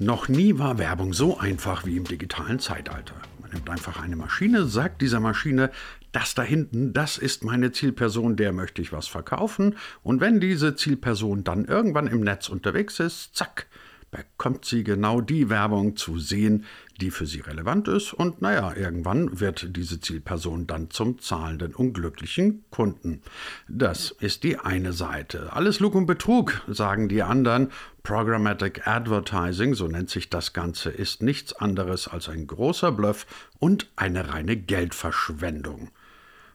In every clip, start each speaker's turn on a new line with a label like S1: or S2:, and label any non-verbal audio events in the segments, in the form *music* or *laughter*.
S1: Noch nie war Werbung so einfach wie im digitalen Zeitalter. Man nimmt einfach eine Maschine, sagt dieser Maschine, das da hinten, das ist meine Zielperson, der möchte ich was verkaufen. Und wenn diese Zielperson dann irgendwann im Netz unterwegs ist, zack, bekommt sie genau die Werbung zu sehen, die für sie relevant ist. Und naja, irgendwann wird diese Zielperson dann zum zahlenden unglücklichen Kunden. Das ist die eine Seite. Alles Lug und Betrug, sagen die anderen. Programmatic Advertising, so nennt sich das Ganze, ist nichts anderes als ein großer Bluff und eine reine Geldverschwendung.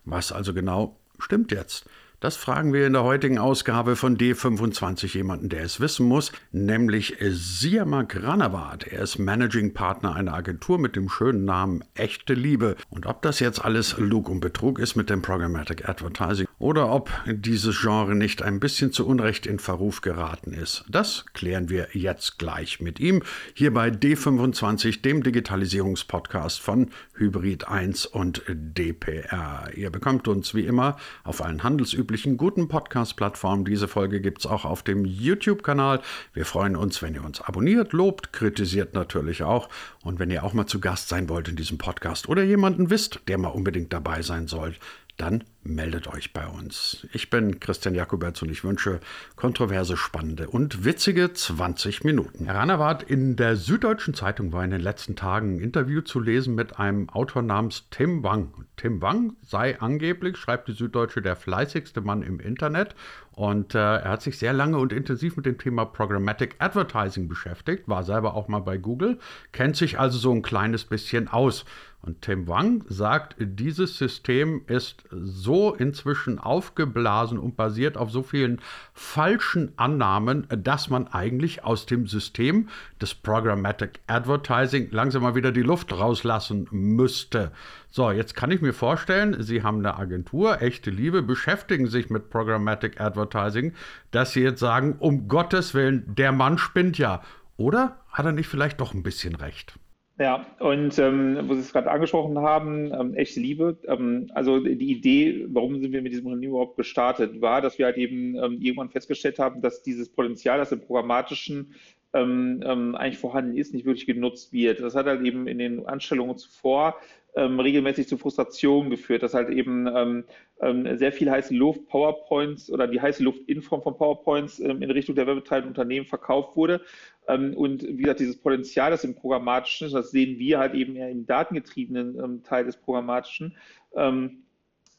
S1: Was also genau stimmt jetzt? Das fragen wir in der heutigen Ausgabe von D25 jemanden, der es wissen muss, nämlich Siamak Ranawat. Er ist Managing Partner einer Agentur mit dem schönen Namen Echte Liebe. Und ob das jetzt alles Lug und Betrug ist mit dem Programmatic Advertising oder ob dieses Genre nicht ein bisschen zu Unrecht in Verruf geraten ist, das klären wir jetzt gleich mit ihm hier bei D25, dem Digitalisierungspodcast von Hybrid 1 und DPR. Ihr bekommt uns wie immer auf allen Handelsüblichen üblichen guten Podcast-Plattformen. Diese Folge gibt es auch auf dem YouTube-Kanal. Wir freuen uns, wenn ihr uns abonniert, lobt, kritisiert natürlich auch. Und wenn ihr auch mal zu Gast sein wollt in diesem Podcast oder jemanden wisst, der mal unbedingt dabei sein soll, dann meldet euch bei uns. Ich bin Christian Jakoberts und ich wünsche kontroverse, spannende und witzige 20 Minuten. Herr Ranawart, in der Süddeutschen Zeitung war in den letzten Tagen ein Interview zu lesen mit einem Autor namens Tim Wang. Tim Wang sei angeblich, schreibt die Süddeutsche, der fleißigste Mann im Internet und äh, er hat sich sehr lange und intensiv mit dem Thema Programmatic Advertising beschäftigt, war selber auch mal bei Google, kennt sich also so ein kleines bisschen aus. Und Tim Wang sagt, dieses System ist so inzwischen aufgeblasen und basiert auf so vielen falschen Annahmen, dass man eigentlich aus dem System des Programmatic Advertising langsam mal wieder die Luft rauslassen müsste. So, jetzt kann ich mir vorstellen, Sie haben eine Agentur, echte Liebe, beschäftigen sich mit Programmatic Advertising, dass Sie jetzt sagen, um Gottes Willen, der Mann spinnt ja. Oder hat er nicht vielleicht doch ein bisschen recht?
S2: Ja, und ähm, wo Sie es gerade angesprochen haben, ähm, echte Liebe. Ähm, also die Idee, warum sind wir mit diesem Unternehmen überhaupt gestartet, war, dass wir halt eben ähm, irgendwann festgestellt haben, dass dieses Potenzial, das im programmatischen ähm, ähm, eigentlich vorhanden ist, nicht wirklich genutzt wird. Das hat halt eben in den Anstellungen zuvor ähm, regelmäßig zu Frustration geführt, dass halt eben ähm, ähm, sehr viel heiße Luft, PowerPoints oder die heiße Luft in Form von PowerPoints ähm, in Richtung der webbetreibenden Unternehmen verkauft wurde. Ähm, und wie gesagt, dieses Potenzial, das im Programmatischen ist, das sehen wir halt eben eher im datengetriebenen ähm, Teil des Programmatischen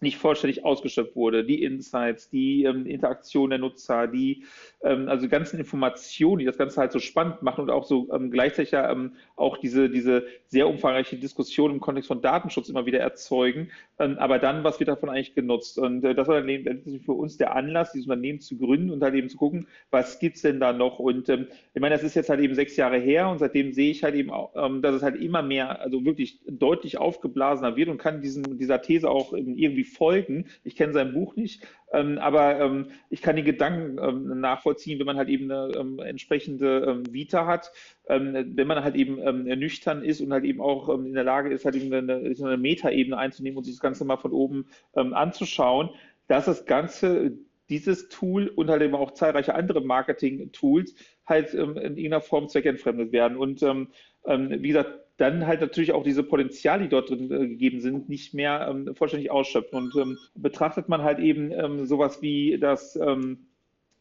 S2: nicht vollständig ausgeschöpft wurde. Die Insights, die ähm, Interaktion der Nutzer, die ähm, also ganzen Informationen, die das Ganze halt so spannend machen und auch so ähm, gleichzeitig ähm, auch diese, diese sehr umfangreiche Diskussion im Kontext von Datenschutz immer wieder erzeugen. Ähm, aber dann, was wird davon eigentlich genutzt? Und äh, das war dann eben für uns der Anlass, dieses Unternehmen zu gründen und halt eben zu gucken, was gibt's denn da noch? Und ähm, ich meine, das ist jetzt halt eben sechs Jahre her und seitdem sehe ich halt eben, auch, ähm, dass es halt immer mehr, also wirklich deutlich aufgeblasener wird und kann diesen, dieser These auch irgendwie folgen. Ich kenne sein Buch nicht, ähm, aber ähm, ich kann die Gedanken ähm, nachvollziehen, wenn man halt eben eine ähm, entsprechende ähm, Vita hat, ähm, wenn man halt eben nüchtern ist und halt eben auch in der Lage ist, halt eben eine, eine Metaebene einzunehmen und sich das Ganze mal von oben anzuschauen, dass das Ganze dieses Tool und halt eben auch zahlreiche andere Marketing-Tools halt in irgendeiner Form zweckentfremdet werden. Und wie gesagt, dann halt natürlich auch diese Potenziale, die dort drin äh, gegeben sind, nicht mehr ähm, vollständig ausschöpfen. Und ähm, betrachtet man halt eben ähm, sowas wie das ähm,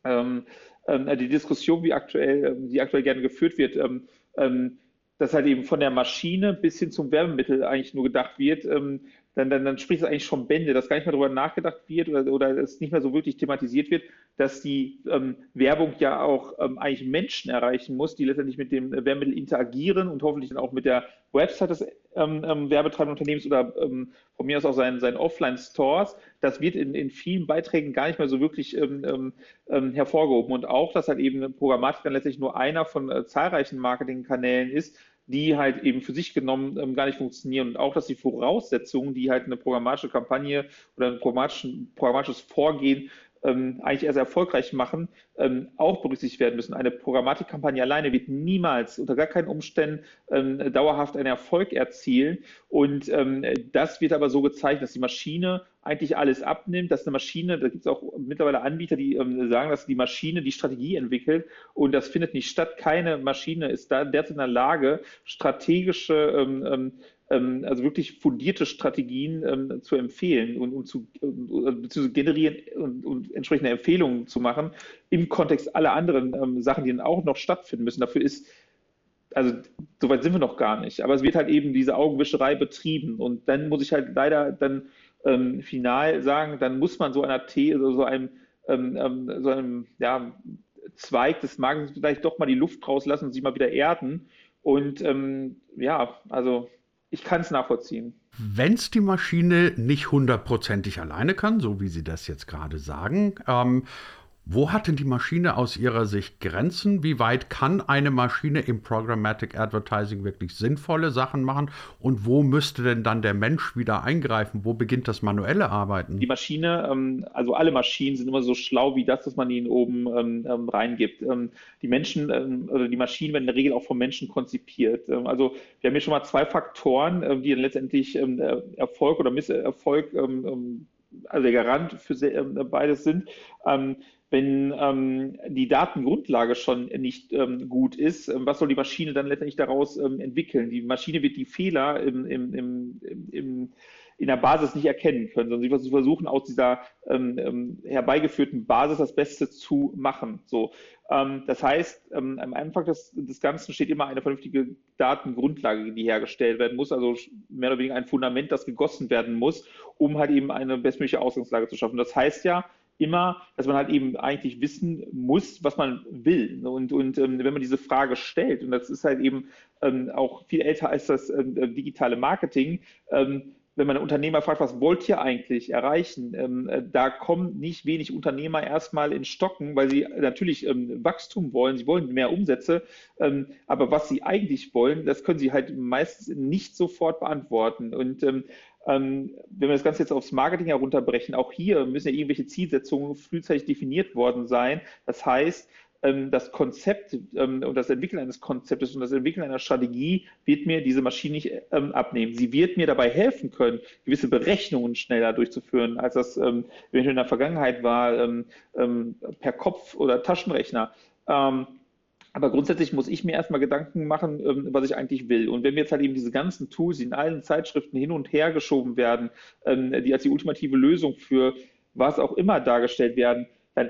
S2: ähm, äh, die Diskussion, wie aktuell, ähm, die aktuell gerne geführt wird, dass halt eben von der Maschine bis hin zum Werbemittel eigentlich nur gedacht wird, dann, dann, dann spricht es eigentlich schon Bände, dass gar nicht mehr darüber nachgedacht wird oder, oder es nicht mehr so wirklich thematisiert wird, dass die ähm, Werbung ja auch ähm, eigentlich Menschen erreichen muss, die letztendlich mit dem Werbemittel interagieren und hoffentlich dann auch mit der Website des ähm, ähm, werbetreibenden Unternehmens oder ähm, von mir aus auch seinen, seinen Offline-Stores. Das wird in, in vielen Beiträgen gar nicht mehr so wirklich ähm, ähm, hervorgehoben. Und auch, dass halt eben Programmatik dann letztlich nur einer von äh, zahlreichen Marketingkanälen ist, die halt eben für sich genommen ähm, gar nicht funktionieren. Und auch, dass die Voraussetzungen, die halt eine programmatische Kampagne oder ein programmatisches Vorgehen ähm, eigentlich erst erfolgreich machen, ähm, auch berücksichtigt werden müssen. Eine Programmatikkampagne alleine wird niemals unter gar keinen Umständen ähm, dauerhaft einen Erfolg erzielen. Und ähm, das wird aber so gezeigt, dass die Maschine eigentlich alles abnimmt, dass eine Maschine, da gibt es auch mittlerweile Anbieter, die ähm, sagen, dass die Maschine die Strategie entwickelt und das findet nicht statt. Keine Maschine ist da derzeit in der Lage, strategische ähm, also wirklich fundierte Strategien ähm, zu empfehlen und, und zu, äh, zu generieren und, und, entsprechende Empfehlungen zu machen im Kontext aller anderen ähm, Sachen, die dann auch noch stattfinden müssen. Dafür ist also soweit sind wir noch gar nicht, aber es wird halt eben diese Augenwischerei betrieben. Und dann muss ich halt leider dann ähm, final sagen, dann muss man so einer T, also so einem, ähm, ähm, so einem ja, Zweig des Magens vielleicht doch mal die Luft rauslassen und sich mal wieder erden. Und ähm, ja, also ich kann es nachvollziehen.
S1: Wenn es die Maschine nicht hundertprozentig alleine kann, so wie Sie das jetzt gerade sagen, ähm, wo hat denn die Maschine aus Ihrer Sicht Grenzen? Wie weit kann eine Maschine im Programmatic Advertising wirklich sinnvolle Sachen machen? Und wo müsste denn dann der Mensch wieder eingreifen? Wo beginnt das manuelle Arbeiten?
S2: Die Maschine, ähm, also alle Maschinen sind immer so schlau wie das, was man ihnen oben ähm, ähm, reingibt. die Menschen oder die Maschinen werden in der Regel auch vom Menschen konzipiert. also wir haben hier schon mal zwei Faktoren, die dann letztendlich Erfolg oder Misserfolg also der Garant für beides sind wenn ähm, die Datengrundlage schon nicht ähm, gut ist, ähm, was soll die Maschine dann letztendlich daraus ähm, entwickeln? Die Maschine wird die Fehler im, im, im, im, in der Basis nicht erkennen können, sondern sie versuchen aus dieser ähm, ähm, herbeigeführten Basis das Beste zu machen. So, das heißt, am Anfang des, des Ganzen steht immer eine vernünftige Datengrundlage, die hergestellt werden muss, also mehr oder weniger ein Fundament, das gegossen werden muss, um halt eben eine bestmögliche Ausgangslage zu schaffen. Das heißt ja, immer, dass man halt eben eigentlich wissen muss, was man will. Und, und ähm, wenn man diese Frage stellt, und das ist halt eben ähm, auch viel älter als das ähm, äh, digitale Marketing, ähm, wenn man einen Unternehmer fragt, was wollt ihr eigentlich erreichen, ähm, äh, da kommen nicht wenig Unternehmer erstmal in Stocken, weil sie natürlich ähm, Wachstum wollen, sie wollen mehr Umsätze, ähm, aber was sie eigentlich wollen, das können sie halt meistens nicht sofort beantworten. Und ähm, wenn wir das Ganze jetzt aufs Marketing herunterbrechen, auch hier müssen ja irgendwelche Zielsetzungen frühzeitig definiert worden sein. Das heißt, ähm, das Konzept ähm, und das Entwickeln eines Konzeptes und das Entwickeln einer Strategie wird mir diese Maschine nicht abnehmen. Sie wird mir dabei helfen können, gewisse Berechnungen schneller durchzuführen, als das eventuell in der Vergangenheit war, per Kopf oder Taschenrechner. Aber grundsätzlich muss ich mir erstmal Gedanken machen, ähm, was ich eigentlich will. Und wenn wir jetzt halt eben diese ganzen Tools, die in allen Zeitschriften hin und her geschoben werden, ähm, die als die ultimative Lösung für was auch immer dargestellt werden, dann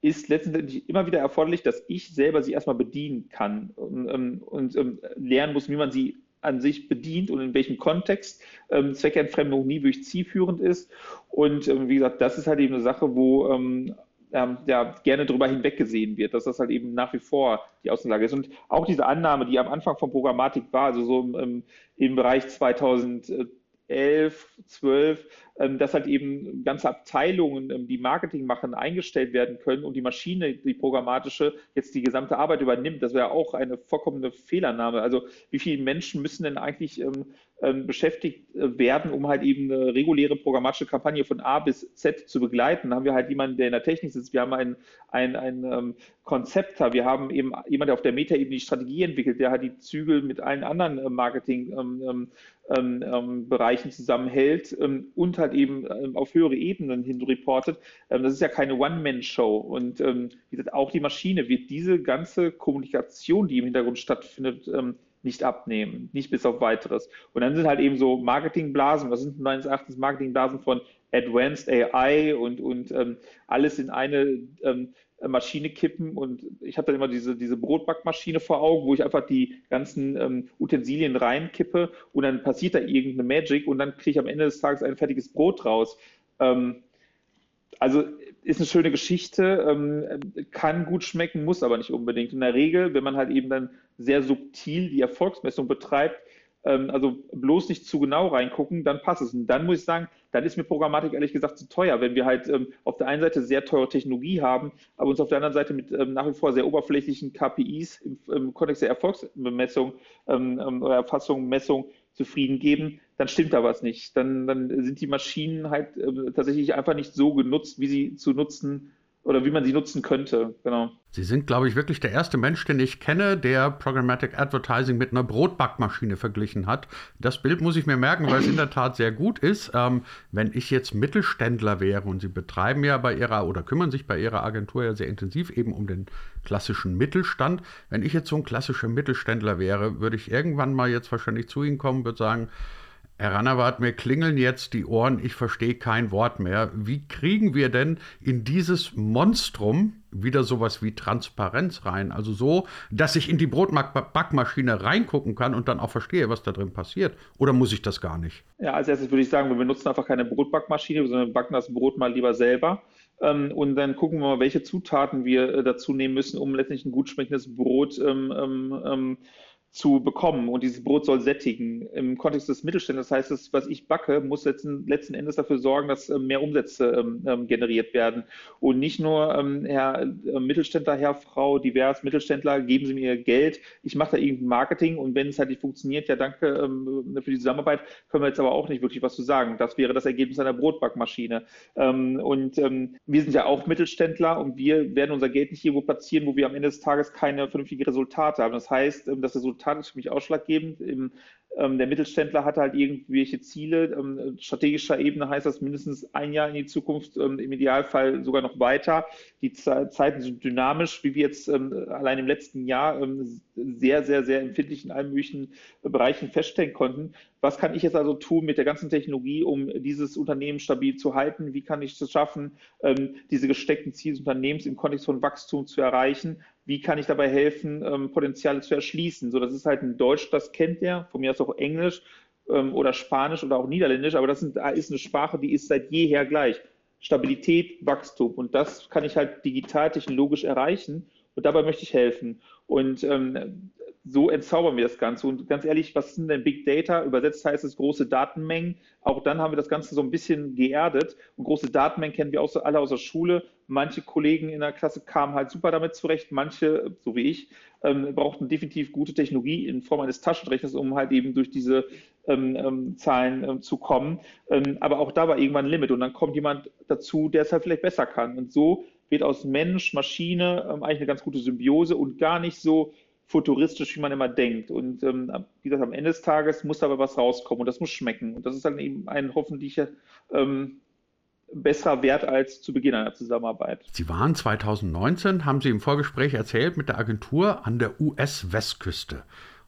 S2: ist letztendlich immer wieder erforderlich, dass ich selber sie erstmal bedienen kann und, ähm, und, und lernen muss, wie man sie an sich bedient und in welchem Kontext ähm, Zweckentfremdung nie wirklich zielführend ist. Und ähm, wie gesagt, das ist halt eben eine Sache, wo ähm, ähm, ja, gerne darüber hinweggesehen wird, dass das halt eben nach wie vor die Außenlage ist. Und auch diese Annahme, die am Anfang von Programmatik war, also so im, im Bereich 2011, 12, ähm, dass halt eben ganze Abteilungen, ähm, die Marketing machen, eingestellt werden können und die Maschine, die programmatische, jetzt die gesamte Arbeit übernimmt. Das wäre auch eine vollkommene Fehlernahme. Also wie viele Menschen müssen denn eigentlich ähm, beschäftigt äh, werden, um halt eben eine reguläre programmatische Kampagne von A bis Z zu begleiten. Da haben wir halt jemanden, der in der Technik sitzt, wir haben einen, ein, ein ähm, Konzepter, wir haben eben jemanden, der auf der Metaebene die Strategie entwickelt, der halt die Zügel mit allen anderen äh, Marketingbereichen ähm, ähm, ähm zusammenhält ähm, und halt eben auf höhere Ebenen hin reportet. das ist ja keine One-Man-Show und wie gesagt, auch die Maschine wird diese ganze Kommunikation, die im Hintergrund stattfindet, nicht abnehmen, nicht bis auf weiteres. Und dann sind halt eben so Marketingblasen, was sind meines Erachtens Marketingblasen von Advanced AI und, und ähm, alles in eine ähm, Maschine kippen und ich habe dann immer diese, diese Brotbackmaschine vor Augen, wo ich einfach die ganzen ähm, Utensilien reinkippe und dann passiert da irgendeine Magic und dann kriege ich am Ende des Tages ein fertiges Brot raus. Ähm, also ist eine schöne Geschichte, ähm, kann gut schmecken, muss aber nicht unbedingt. In der Regel, wenn man halt eben dann sehr subtil die Erfolgsmessung betreibt, ähm, also bloß nicht zu genau reingucken, dann passt es. Und dann muss ich sagen, dann ist mir Programmatik ehrlich gesagt zu teuer, wenn wir halt ähm, auf der einen Seite sehr teure Technologie haben, aber uns auf der anderen Seite mit nach wie vor sehr oberflächlichen KPIs im, Kontext der Erfolgsmessung oder Erfassung, Messung zufrieden geben, dann stimmt da was nicht. Dann, dann sind die Maschinen halt äh, tatsächlich einfach nicht so genutzt, wie sie zu nutzen oder wie man sie nutzen könnte. Genau.
S1: Sie sind, glaube ich, wirklich der erste Mensch, den ich kenne, der Programmatic Advertising mit einer Brotbackmaschine verglichen hat. Das Bild muss ich mir merken, weil es in der Tat sehr gut ist. Ähm, wenn ich jetzt Mittelständler wäre und Sie betreiben ja bei Ihrer oder kümmern sich bei Ihrer Agentur ja sehr intensiv eben um den klassischen Mittelstand. Wenn ich jetzt so ein klassischer Mittelständler wäre, würde ich irgendwann mal jetzt wahrscheinlich zu Ihnen kommen, würde sagen, Herr Rannawart, mir klingeln jetzt die Ohren, ich verstehe kein Wort mehr. Wie kriegen wir denn in dieses Monstrum wieder sowas wie Transparenz rein? Also so, dass ich in die Brotbackmaschine reingucken kann und dann auch verstehe, was da drin passiert. Oder muss ich das gar nicht?
S2: Ja, als erstes würde ich sagen, wir benutzen einfach keine Brotbackmaschine, sondern backen das Brot mal lieber selber. Ähm, und dann gucken wir mal, welche Zutaten wir äh, dazu nehmen müssen, um letztendlich ein gut schmeckendes Brot ähm, ähm, ähm zu bekommen und dieses Brot soll sättigen. Im Kontext des Mittelstandes heißt es, was ich backe, muss letzten, letzten Endes dafür sorgen, dass äh, mehr Umsätze ähm, ähm, generiert werden. Und nicht nur, ähm, Herr äh, Mittelständler, Herr, Frau, divers Mittelständler, geben Sie mir Geld, ich mache da irgendein Marketing und wenn es halt nicht funktioniert, ja danke ähm, für die Zusammenarbeit, können wir jetzt aber auch nicht wirklich was zu sagen. Das wäre das Ergebnis einer Brotbackmaschine. Ähm, und ähm, wir sind ja auch Mittelständler und wir werden unser Geld nicht irgendwo platzieren, wo wir am Ende des Tages keine vernünftigen Resultate haben. Das heißt, das Resultat Resultat ist für mich ausschlaggebend. Im, ähm, der Mittelständler hat halt irgendwelche Ziele. Ähm, strategischer Ebene heißt das mindestens ein Jahr in die Zukunft, ähm, im Idealfall sogar noch weiter. Die Zeiten sind dynamisch, wie wir jetzt ähm, allein im letzten Jahr ähm, sehr, sehr, sehr empfindlich in allen möglichen Bereichen feststellen konnten. Was kann ich jetzt also tun mit der ganzen Technologie, um dieses Unternehmen stabil zu halten? Wie kann ich es schaffen, ähm, diese gesteckten Ziele des Unternehmens im Kontext von Wachstum zu erreichen? Wie kann ich dabei helfen, ähm, Potenziale zu erschließen. So, das ist halt ein Deutsch, das kennt der, von mir aus auch Englisch ähm, oder Spanisch oder auch Niederländisch, aber das sind, ist eine Sprache, die ist seit jeher gleich. Stabilität, Wachstum. Und das kann ich halt digital, technologisch erreichen. Und dabei möchte ich helfen. Und ähm, so entzaubern wir das Ganze. Und ganz ehrlich, was sind denn Big Data? Übersetzt heißt es große Datenmengen. Auch dann haben wir das Ganze so ein bisschen geerdet. Und große Datenmengen kennen wir auch alle aus der Schule. Manche Kollegen in der Klasse kamen halt super damit zurecht. Manche, so wie ich, ähm, brauchten definitiv gute Technologie in Form eines Taschenrechners, um halt eben durch diese ähm, ähm, Zahlen ähm, zu kommen. Ähm, aber auch da war irgendwann ein Limit. Und dann kommt jemand dazu, der es halt vielleicht besser kann. Und so wird aus Mensch, Maschine eigentlich eine ganz gute Symbiose und gar nicht so futuristisch, wie man immer denkt. Und ähm, wie gesagt, am Ende des Tages muss aber was rauskommen und das muss schmecken. Und das ist dann eben ein hoffentlich ähm, besserer Wert als zu Beginn einer Zusammenarbeit.
S1: Sie waren 2019, haben Sie im Vorgespräch erzählt, mit der Agentur an der US-Westküste.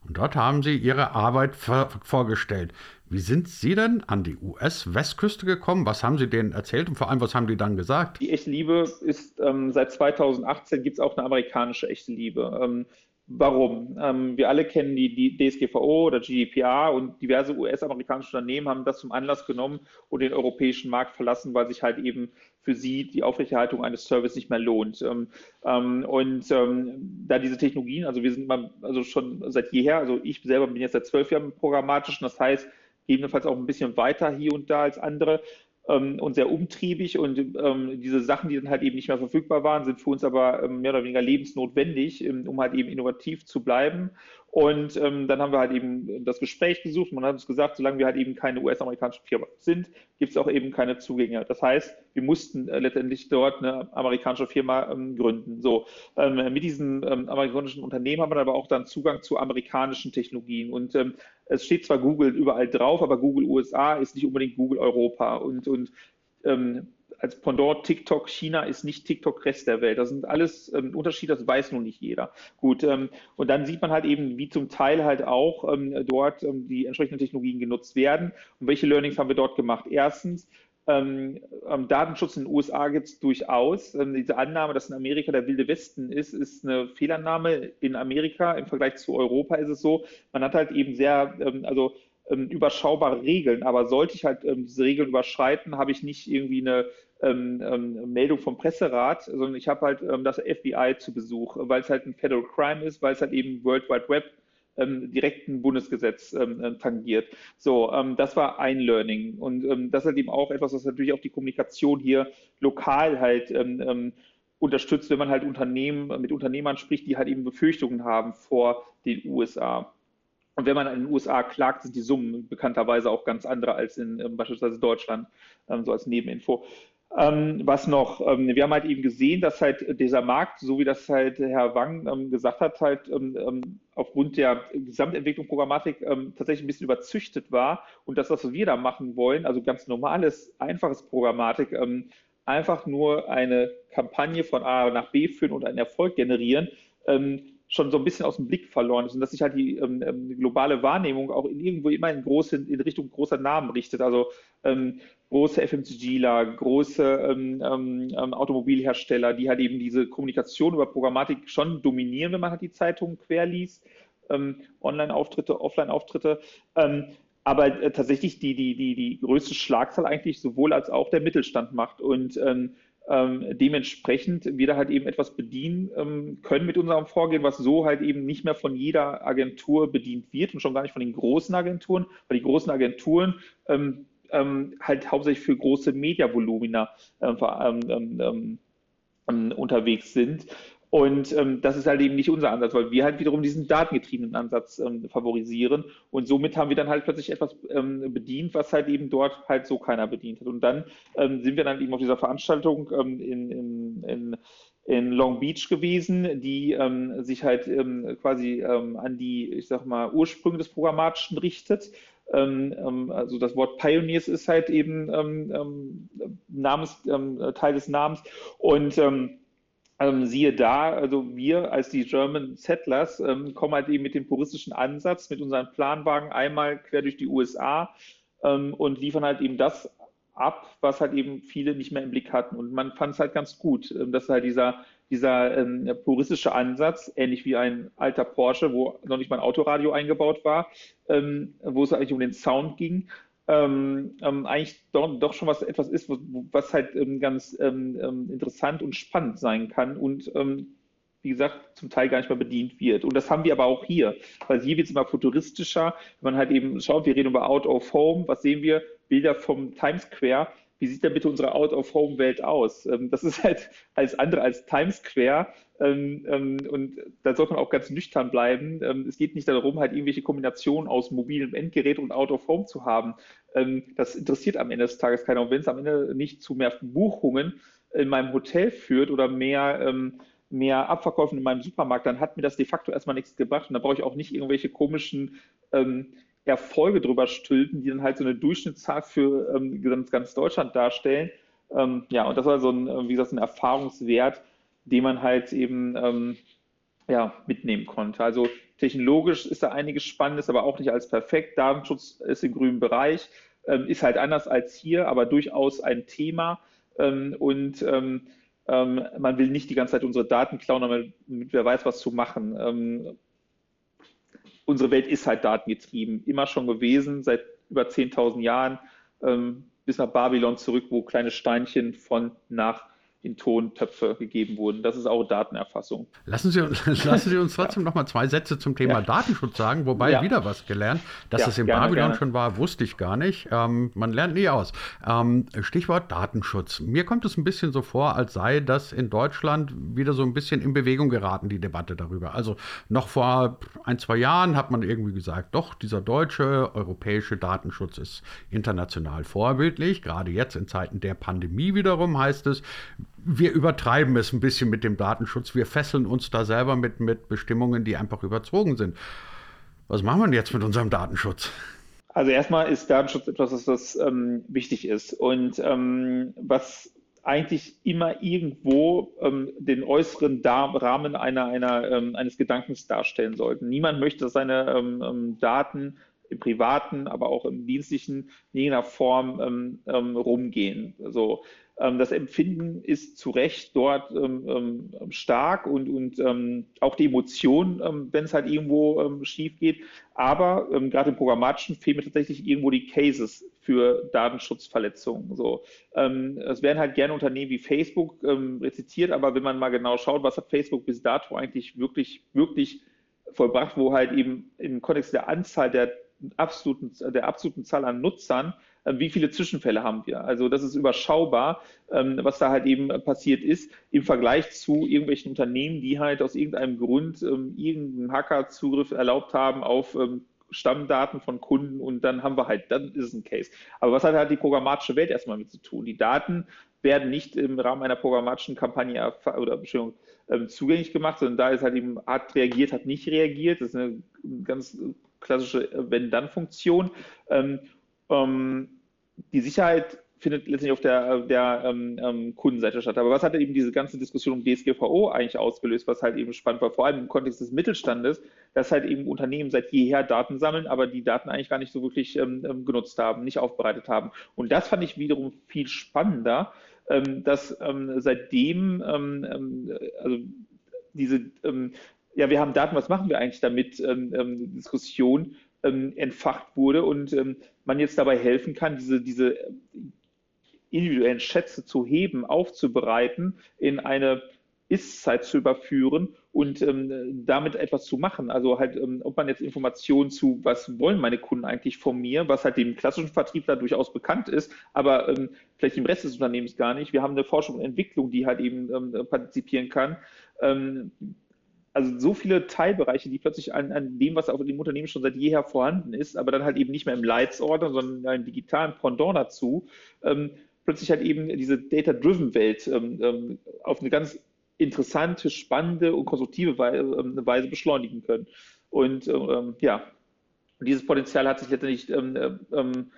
S1: Und dort haben Sie Ihre Arbeit vorgestellt. Wie sind Sie denn an die US-Westküste gekommen? Was haben Sie denen erzählt und vor allem, was haben die dann gesagt?
S2: Die echte Liebe ist, ähm, seit 2018 gibt es auch eine amerikanische echte Liebe. Ähm, Warum? Ähm, wir alle kennen die, die, DSGVO oder GDPR und diverse US-amerikanische Unternehmen haben das zum Anlass genommen und den europäischen Markt verlassen, weil sich halt eben für sie die Aufrechterhaltung eines Services nicht mehr lohnt. Ähm, ähm, und ähm, da diese Technologien, also wir sind immer, also schon seit jeher, also ich selber bin jetzt seit zwölf Jahren programmatischen, das heißt, gegebenenfalls auch ein bisschen weiter hier und da als andere, ähm, und sehr umtriebig und ähm, diese Sachen, die dann halt eben nicht mehr verfügbar waren, sind für uns aber ähm, mehr oder weniger lebensnotwendig, ähm, um halt eben innovativ zu bleiben und ähm, dann haben wir halt eben das Gespräch gesucht. Man hat uns gesagt, solange wir halt eben keine US-amerikanische Firma sind, gibt es auch eben keine Zugänge. Das heißt, wir mussten äh, letztendlich dort eine amerikanische Firma ähm, gründen. So, ähm, mit diesem ähm, amerikanischen Unternehmen haben wir aber auch dann Zugang zu amerikanischen Technologien. Und ähm, es steht zwar Google überall drauf, aber Google USA ist nicht unbedingt Google Europa. Und, und ähm, als Pendant TikTok China ist nicht TikTok Rest der Welt. Das sind alles ähm, Unterschiede, das weiß nun nicht jeder. Gut, ähm, und dann sieht man halt eben, wie zum Teil halt auch ähm, dort ähm, die entsprechenden Technologien genutzt werden und welche Learnings haben wir dort gemacht. Erstens, ähm, Datenschutz in den USA gibt es durchaus. Ähm, diese Annahme, dass in Amerika der wilde Westen ist, ist eine Fehlannahme. In Amerika im Vergleich zu Europa ist es so, man hat halt eben sehr, ähm, also ähm, überschaubare Regeln. Aber sollte ich halt ähm, diese Regeln überschreiten, habe ich nicht irgendwie eine ähm, ähm, Meldung vom Presserat, sondern ich habe halt ähm, das FBI zu Besuch, weil es halt ein Federal Crime ist, weil es halt eben World Wide Web ähm, direkt ein Bundesgesetz ähm, äh, tangiert. So, ähm, das war ein Learning. Und ähm, das ist halt eben auch etwas, was natürlich auch die Kommunikation hier lokal halt ähm, ähm, unterstützt, wenn man halt Unternehmen mit Unternehmern spricht, die halt eben Befürchtungen haben vor den USA. Und wenn man in den USA klagt, sind die Summen bekannterweise auch ganz andere als in ähm, beispielsweise Deutschland, ähm, so als Nebeninfo. Ähm, was noch? Ähm, wir haben halt eben gesehen, dass halt dieser Markt, so wie das halt Herr Wang ähm, gesagt hat, halt ähm, ähm, aufgrund der Gesamtentwicklung Programmatik ähm, tatsächlich ein bisschen überzüchtet war und das, was wir da machen wollen, also ganz normales, einfaches Programmatik, einfach nur eine Kampagne von A nach B führen und einen Erfolg generieren, schon so ein bisschen aus dem Blick verloren ist und dass sich halt die ähm, globale Wahrnehmung auch in irgendwo immer in, große, in Richtung großer Namen richtet. Also ähm, große FMCGler, große ähm, ähm, ähm, Automobilhersteller, die halt eben diese Kommunikation über Programmatik schon dominieren, wenn man halt die Zeitungen quer liest, ähm, Online-Auftritte, Offline-Auftritte. Ähm, aber äh, tatsächlich die, die, die, die größte Schlagzahl eigentlich sowohl als auch der Mittelstand macht. Und ähm, dementsprechend wir da halt eben etwas bedienen ähm, können mit unserem Vorgehen, was so halt eben nicht mehr von jeder Agentur bedient wird und schon gar nicht von den großen Agenturen, weil die großen Agenturen ähm, ähm, halt hauptsächlich für große Mediavolumina äh, unterwegs sind. Und ähm, das ist halt eben nicht unser Ansatz, weil wir halt wiederum diesen datengetriebenen Ansatz ähm, favorisieren. Und somit haben wir dann halt plötzlich etwas ähm, bedient, was halt eben dort halt so keiner bedient hat. Und dann sind wir dann eben auf dieser Veranstaltung in, in, in in Long Beach gewesen, die ähm, sich halt ähm, quasi ähm, an die, ich sag mal, Ursprünge des Programmatischen richtet. Ähm, ähm, also das Wort Pioneers ist halt eben ähm, Namens, Teil des Namens. Und siehe da, also wir als die German Settlers kommen halt eben mit dem puristischen Ansatz, mit unseren Planwagen einmal quer durch die USA und liefern halt eben das ab, was halt eben viele nicht mehr im Blick hatten. Und man fand es halt ganz gut, dass halt dieser dieser ähm, puristische Ansatz, ähnlich wie ein alter Porsche, wo noch nicht mal ein Autoradio eingebaut war, ähm, wo es eigentlich um den Sound ging, ähm, ähm eigentlich doch, doch, schon was etwas ist, was, was halt ähm, ganz ähm, interessant und spannend sein kann und wie gesagt, zum Teil gar nicht mehr bedient wird. Und das haben wir aber auch hier, weil hier wird es immer futuristischer. Wenn man halt eben schaut, wir reden über Out of Home, was sehen wir? Bilder vom Times Square wie sieht denn bitte unsere Out-of-Home-Welt aus? Ähm, das ist halt alles andere als Times Square. Ähm, ähm, und da sollte man auch ganz nüchtern bleiben. es geht nicht darum, halt irgendwelche Kombinationen aus mobilem Endgerät und Out-of-Home zu haben. das interessiert am Ende des Tages keiner. Und wenn es am Ende nicht zu mehr Buchungen in meinem Hotel führt oder mehr mehr Abverkäufen in meinem Supermarkt, dann hat mir das de facto erstmal nichts gebracht. Und da brauche ich auch nicht irgendwelche komischen ähm, Erfolge drüber stülpen, die dann halt so eine Durchschnittszahl für ähm, ganz, Deutschland darstellen. Ähm, ja, und das war so ein, äh, wie gesagt, ein Erfahrungswert, den man halt eben ähm, ja, mitnehmen konnte. Also technologisch ist da einiges Spannendes, aber auch nicht als perfekt. Datenschutz ist im grünen Bereich, ähm, ist halt anders als hier, aber durchaus ein Thema. Ähm, und ähm, man will nicht die ganze Zeit unsere Daten klauen, damit wer weiß, was zu machen unsere Welt ist halt datengetrieben, immer schon gewesen, seit über 10.000 Jahren, ähm, bis nach Babylon zurück, wo kleine Steinchen von nach in Tontöpfe gegeben wurden. Das ist auch Datenerfassung.
S1: Lassen Sie, *laughs* lassen Sie uns trotzdem ja. noch mal zwei Sätze zum Thema ja. Datenschutz sagen, wobei ja. wieder was gelernt. Dass ja, das in gerne, Babylon gerne. schon war, wusste ich gar nicht. Ähm, man lernt nie aus. Ähm, Stichwort Datenschutz. Mir kommt es ein bisschen so vor, als sei das in Deutschland wieder so ein bisschen in Bewegung geraten, die Debatte darüber. Also noch vor ein, zwei Jahren hat man irgendwie gesagt, doch, dieser deutsche, europäische Datenschutz ist international vorbildlich. Gerade jetzt in Zeiten der Pandemie wiederum heißt es, wir übertreiben es ein bisschen mit dem Datenschutz. Wir fesseln uns da selber mit, mit Bestimmungen, die einfach überzogen sind. Was machen wir denn jetzt mit unserem Datenschutz?
S2: Also erstmal ist Datenschutz etwas, was das, ähm, wichtig ist und ähm, was eigentlich immer irgendwo ähm, den äußeren Dar Rahmen einer, einer, ähm, eines Gedankens darstellen sollte. Niemand möchte, dass seine ähm, ähm, Daten im privaten, aber auch im dienstlichen in irgendeiner Form rumgehen. Also ähm, das Empfinden ist zu Recht dort ähm, ähm, stark und, und auch die Emotion, wenn es halt irgendwo schief geht. Aber gerade im Programmatischen fehlen mir tatsächlich irgendwo die Cases für Datenschutzverletzungen. So, es werden halt gerne Unternehmen wie Facebook rezitiert, aber wenn man mal genau schaut, was hat Facebook bis dato eigentlich wirklich, wirklich vollbracht, wo halt eben im Kontext der Anzahl der absoluten, der absoluten Zahl an Nutzern wie viele Zwischenfälle haben wir. Also das ist überschaubar, ähm, was da halt eben passiert ist, im Vergleich zu irgendwelchen Unternehmen, die halt aus irgendeinem Grund ähm, irgendeinen Hackerzugriff erlaubt haben auf ähm, Stammdaten von Kunden und dann haben wir halt, dann ist es ein Case. Aber was hat halt die programmatische Welt erstmal mit zu tun? Die Daten werden nicht im Rahmen einer programmatischen Kampagne oder Entschuldigung, ähm, zugänglich gemacht, sondern da ist halt eben, hat reagiert, hat nicht reagiert. Das ist eine ganz klassische Wenn-Dann-Funktion. Ähm, ähm, die Sicherheit findet letztendlich auf der, der ähm, ähm, Kundenseite statt. Aber was hat eben diese ganze Diskussion um DSGVO eigentlich ausgelöst, was halt eben spannend war, vor allem im Kontext des Mittelstandes, dass halt eben Unternehmen seit jeher Daten sammeln, aber die Daten eigentlich gar nicht so wirklich ähm, ähm genutzt haben, nicht aufbereitet haben. Und das fand ich wiederum viel spannender, ähm, dass ähm, seitdem, also diese, ja, wir haben Daten, was machen wir eigentlich damit, Diskussion entfacht wurde und man jetzt dabei helfen kann, diese, diese individuellen Schätze zu heben, aufzubereiten, in eine Ist-Zeit zu überführen und ähm, damit etwas zu machen. Also halt, ähm, ob man jetzt Informationen zu, was wollen meine Kunden eigentlich von mir, was halt dem klassischen Vertriebler durchaus bekannt ist, aber ähm, vielleicht im Rest des Unternehmens gar nicht. Wir haben eine Forschung und Entwicklung, die halt eben ähm, partizipieren kann. Also so viele Teilbereiche, die plötzlich an, an, dem, was auf dem Unternehmen schon seit jeher vorhanden ist, aber dann halt eben nicht mehr im Leitsordner, sondern in einem digitalen Pendant dazu, ähm, plötzlich halt eben diese Data-Driven-Welt ähm, ähm, auf eine ganz interessante, spannende und konstruktive Weise, ähm, Weise beschleunigen können. Und ähm, ja, dieses Potenzial hat sich letztendlich ähm, ähm,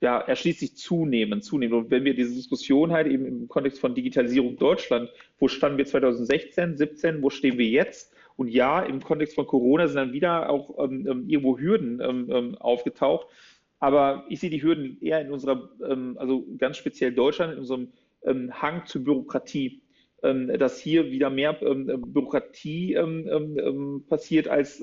S2: ja, erschließt sich zunehmend, zunehmend. Und wenn wir diese Diskussion halt eben im Kontext von Digitalisierung Deutschland, wo standen wir 2016, 17, wo stehen wir jetzt? Und ja, im Kontext von Corona sind dann wieder auch ähm, irgendwo Hürden ähm, aufgetaucht. Aber ich sehe die Hürden eher in unserer, ähm, also ganz speziell Deutschland, in unserem ähm, Hang zur Bürokratie. Ähm, dass hier wieder mehr Bürokratie passiert als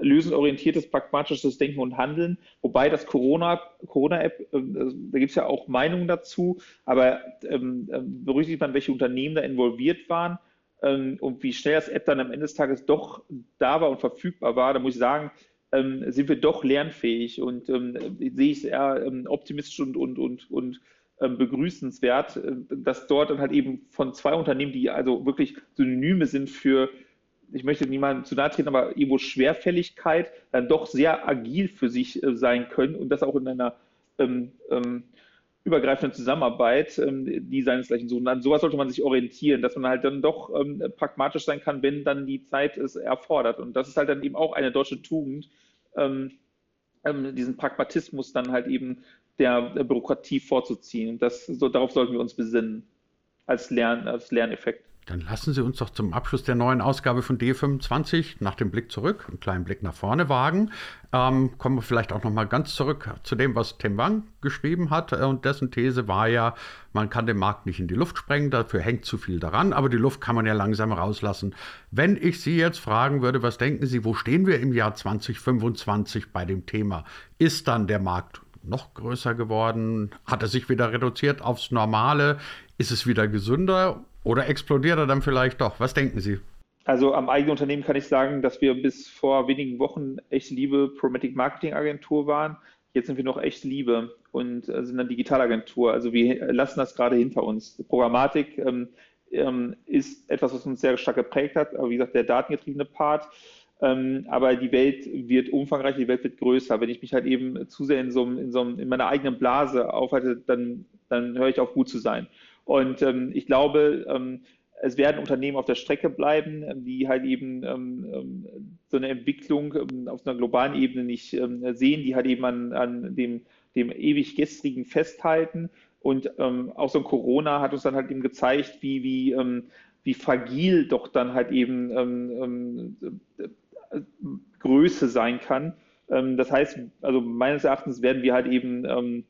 S2: lösungsorientiertes, pragmatisches Denken und Handeln. Wobei das Corona-App, Corona da gibt es ja auch Meinungen dazu, aber ähm, berücksichtigt man, welche Unternehmen da involviert waren ähm, und wie schnell das App dann am Ende des Tages doch da war und verfügbar war, da muss ich sagen, ähm, sind wir doch lernfähig und ähm, sehe ich sehr ähm, optimistisch und, und, und, und ähm, begrüßenswert, äh, dass dort dann halt eben von zwei Unternehmen, die also wirklich Synonyme sind für, ich möchte niemandem zu nahe treten, aber irgendwo Schwerfälligkeit, dann doch sehr agil für sich äh, sein können und das auch in einer ähm, ähm, übergreifenden Zusammenarbeit, die seinesgleichen suchen. An sowas sollte man sich orientieren, dass man halt dann doch pragmatisch sein kann, wenn dann die Zeit es erfordert. Und das ist halt dann eben auch eine deutsche Tugend, ähm, ähm, diesen Pragmatismus dann halt eben der, Bürokratie vorzuziehen. Und das, so, darauf sollten wir uns besinnen als, Lern, als Lerneffekt.
S1: Dann lassen Sie uns doch zum Abschluss der neuen Ausgabe von D25 nach dem Blick zurück, einen kleinen Blick nach vorne wagen. Ähm, kommen wir vielleicht auch noch mal ganz zurück zu dem, was Tim Wang geschrieben hat. Äh, und dessen These war ja, man kann den Markt nicht in die Luft sprengen, dafür hängt zu viel daran, aber die Luft kann man ja langsam rauslassen. Wenn ich Sie jetzt fragen würde, was denken Sie, wo stehen wir im Jahr 2025 bei dem Thema? Ist dann der Markt noch größer geworden? Hat er sich wieder reduziert aufs Normale? Ist es wieder gesünder oder explodiert er dann vielleicht doch? Was denken Sie?
S2: Also am eigenen Unternehmen kann ich sagen, dass wir bis vor wenigen Wochen echt liebe Promatic Marketing Agentur waren. Jetzt sind wir noch echt liebe und äh, sind eine Digitalagentur. Also wir lassen das gerade hinter uns. Programmatik ähm, ähm, ist etwas, was uns sehr stark geprägt hat. Aber wie gesagt, der datengetriebene Part. Ähm, aber die Welt wird umfangreicher, die Welt wird größer. Wenn ich mich halt eben zu sehr in, so in, so in meiner eigenen Blase aufhalte, dann, dann höre ich auf, gut zu sein. Und ähm, ich glaube, ähm, es werden Unternehmen auf der Strecke bleiben, die halt eben ähm, ähm so eine Entwicklung ähm, auf einer globalen Ebene nicht ähm, sehen, die halt eben an, an dem, dem ewig gestrigen festhalten. Und ähm, auch so ein Corona hat uns dann halt eben gezeigt, wie, wie, ähm, wie fragil doch dann halt eben äh, Größe sein kann. das heißt, also meines Erachtens werden wir halt eben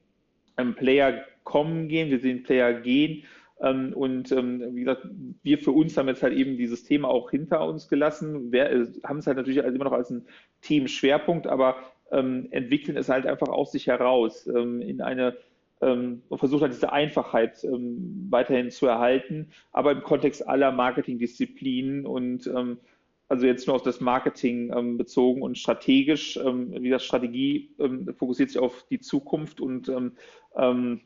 S2: Player kommen gehen, wir sehen Player gehen. Ähm, und ähm, wie gesagt, wir für uns haben jetzt halt eben dieses Thema auch hinter uns gelassen. Wir äh, haben es halt natürlich immer noch als ein Themenschwerpunkt, aber ähm, entwickeln es halt einfach aus sich heraus ähm, in eine ähm, und versucht halt diese Einfachheit ähm, weiterhin zu erhalten, aber im Kontext aller Marketingdisziplinen und also jetzt nur auf das Marketing bezogen und strategisch, wie das Strategie fokussiert sich auf die Zukunft und also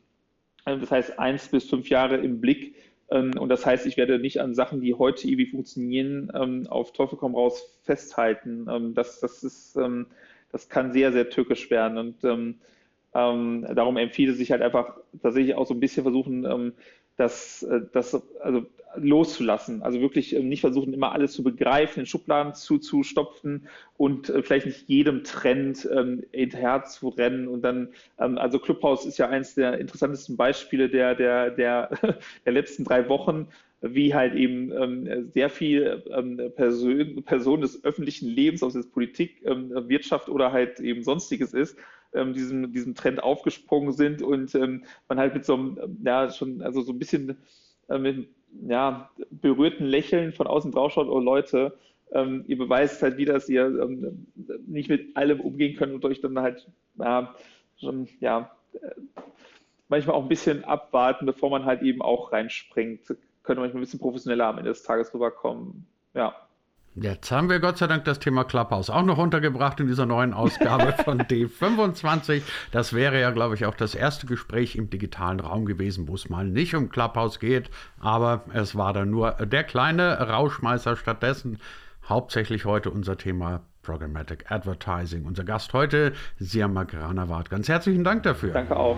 S2: das heißt eins bis fünf Jahre im Blick. Ähm, und das heißt, ich werde nicht an Sachen, die heute irgendwie funktionieren, ähm, auf Teufel komm raus festhalten. Ähm, das, das ist, das kann sehr, sehr tückisch werden. Und darum empfiehlt es sich halt einfach tatsächlich auch so ein bisschen versuchen, das, äh, das also loszulassen. Also wirklich ähm, nicht versuchen, immer alles zu begreifen, in Schubladen zuzustopfen und äh, vielleicht nicht jedem Trend ähm, hinterher zu rennen. Und dann, ähm, also Clubhouse ist ja eines der interessantesten Beispiele der, der, der, *laughs* der letzten drei Wochen, wie halt eben ähm, sehr viel ähm, Person, Personen des öffentlichen Lebens, ob es jetzt Politik, ähm, Wirtschaft oder halt eben sonstiges ist, ähm, diesem, diesem Trend aufgesprungen sind und ähm, man halt mit so einem, ja, schon, also so ein bisschen äh, mit ja, berührten Lächeln von außen drauf schaut, oh Leute, ähm, ihr beweist halt wieder, dass ihr ähm, nicht mit allem umgehen könnt und euch dann halt ja, schon, ja, äh, manchmal auch ein bisschen abwarten, bevor man halt eben auch reinspringt. Könnte manchmal ein bisschen professioneller am Ende des Tages rüberkommen. Ja.
S1: Jetzt haben wir Gott sei Dank das Thema Clubhouse auch noch untergebracht in dieser neuen Ausgabe *laughs* von D25. Das wäre ja, glaube ich, auch das erste Gespräch im digitalen Raum gewesen, wo es mal nicht um Clubhouse geht, aber es war dann nur der kleine Rauschmeißer. Stattdessen hauptsächlich heute unser Thema Programmatic Advertising. Unser Gast heute, Siam Magranawat. Ganz herzlichen Dank dafür.
S2: Danke auch.